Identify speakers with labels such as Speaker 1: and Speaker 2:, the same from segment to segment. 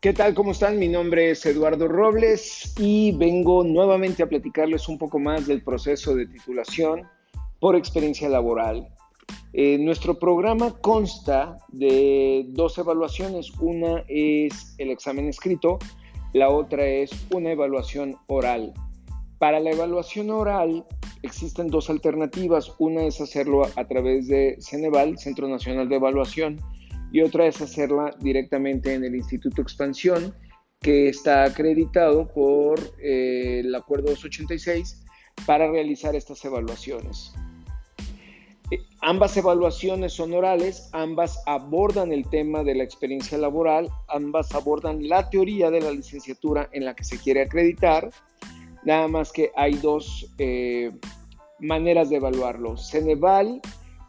Speaker 1: ¿Qué tal? ¿Cómo están? Mi nombre es Eduardo Robles y vengo nuevamente a platicarles un poco más del proceso de titulación por experiencia laboral. Eh, nuestro programa consta de dos evaluaciones. Una es el examen escrito, la otra es una evaluación oral. Para la evaluación oral existen dos alternativas. Una es hacerlo a través de Ceneval, Centro Nacional de Evaluación, y otra es hacerla directamente en el Instituto Expansión, que está acreditado por eh, el Acuerdo 286 para realizar estas evaluaciones. Eh, ambas evaluaciones son orales, ambas abordan el tema de la experiencia laboral, ambas abordan la teoría de la licenciatura en la que se quiere acreditar, nada más que hay dos eh, maneras de evaluarlo. Ceneval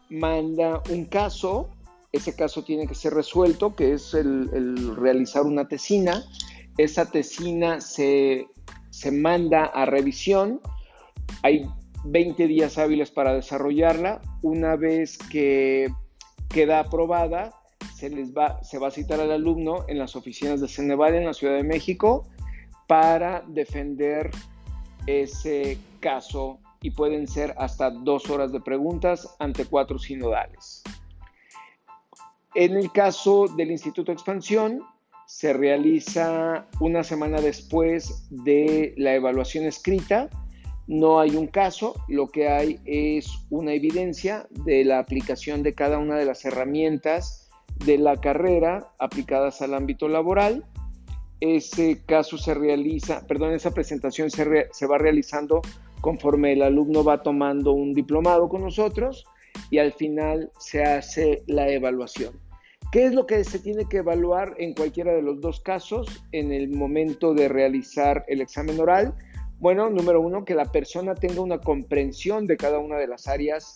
Speaker 1: manda un caso ese caso tiene que ser resuelto, que es el, realizar una tesina. Esa tesina se, manda a revisión. Hay 20 días hábiles para desarrollarla. Una vez que queda aprobada, se, les va, se va a citar al alumno en las oficinas de Ceneval en la Ciudad de México para defender ese caso y pueden ser hasta dos horas de preguntas ante cuatro sinodales. En el caso del Instituto Expansión, se realiza una semana después de la evaluación escrita. No hay un caso, lo que hay es una evidencia de la aplicación de cada una de las herramientas de la carrera aplicadas al ámbito laboral. Ese caso se realiza, perdón, esa presentación se, se va realizando conforme el alumno va tomando un diplomado con nosotros y al final se hace la evaluación. ¿Qué es lo que se tiene que evaluar en cualquiera de los dos casos en el momento de realizar el examen oral? Bueno, número uno, que la persona tenga una comprensión de cada una de las áreas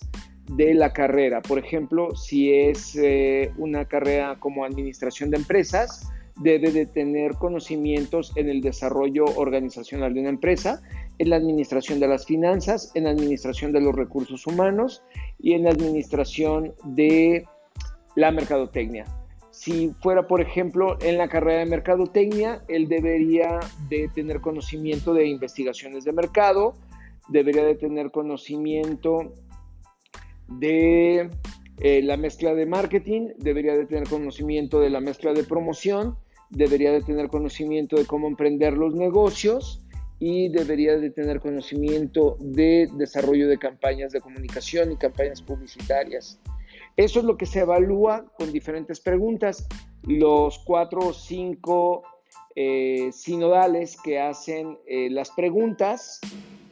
Speaker 1: de la carrera. Por ejemplo, si es eh, una carrera como administración de empresas, debe de tener conocimientos en el desarrollo organizacional de una empresa, en la administración de las finanzas, en la administración de los recursos humanos y en la administración de la mercadotecnia. Si fuera, por ejemplo, en la carrera de mercadotecnia, él debería de tener conocimiento de investigaciones de mercado, debería de tener conocimiento de eh, la mezcla de marketing, debería de tener conocimiento de la mezcla de promoción, debería de tener conocimiento de cómo emprender los negocios y debería de tener conocimiento de desarrollo de campañas de comunicación y campañas publicitarias. Eso es lo que se evalúa con diferentes preguntas. Los cuatro o cinco eh, sinodales que hacen eh, las preguntas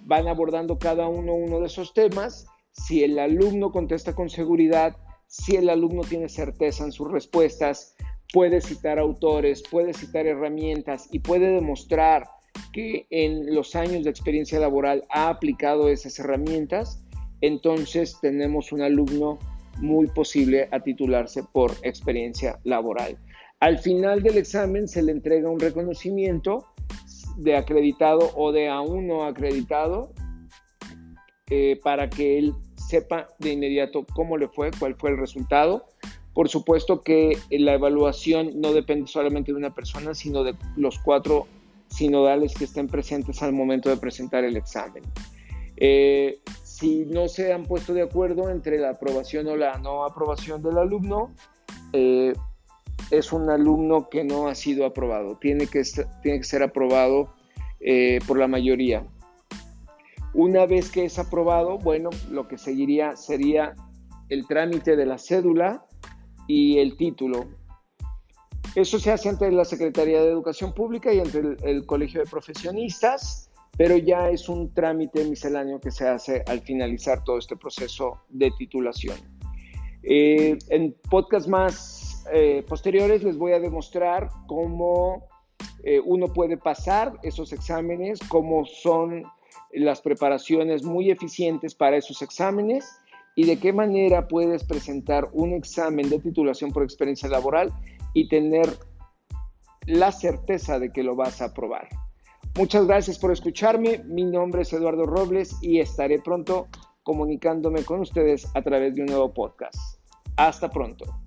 Speaker 1: van abordando cada uno uno de esos temas. Si el alumno contesta con seguridad, si el alumno tiene certeza en sus respuestas, puede citar autores, puede citar herramientas y puede demostrar que en los años de experiencia laboral ha aplicado esas herramientas, entonces tenemos un alumno muy posible a titularse por experiencia laboral. Al final del examen se le entrega un reconocimiento de acreditado o de aún no acreditado eh, para que él sepa de inmediato cómo le fue, cuál fue el resultado. Por supuesto que la evaluación no depende solamente de una persona, sino de los cuatro sinodales que estén presentes al momento de presentar el examen. Eh, si no se han puesto de acuerdo entre la aprobación o la no aprobación del alumno, eh, es un alumno que no ha sido aprobado. Tiene que, tiene que ser aprobado eh, por la mayoría. Una vez que es aprobado, bueno, lo que seguiría sería el trámite de la cédula y el título. Eso se hace entre la Secretaría de Educación Pública y entre el Colegio de Profesionistas pero ya es un trámite misceláneo que se hace al finalizar todo este proceso de titulación. Eh, en podcast más eh, posteriores les voy a demostrar cómo eh, uno puede pasar esos exámenes, cómo son las preparaciones muy eficientes para esos exámenes y de qué manera puedes presentar un examen de titulación por experiencia laboral y tener la certeza de que lo vas a aprobar. Muchas gracias por escucharme. Mi nombre es Eduardo Robles y estaré pronto comunicándome con ustedes a través de un nuevo podcast. Hasta pronto.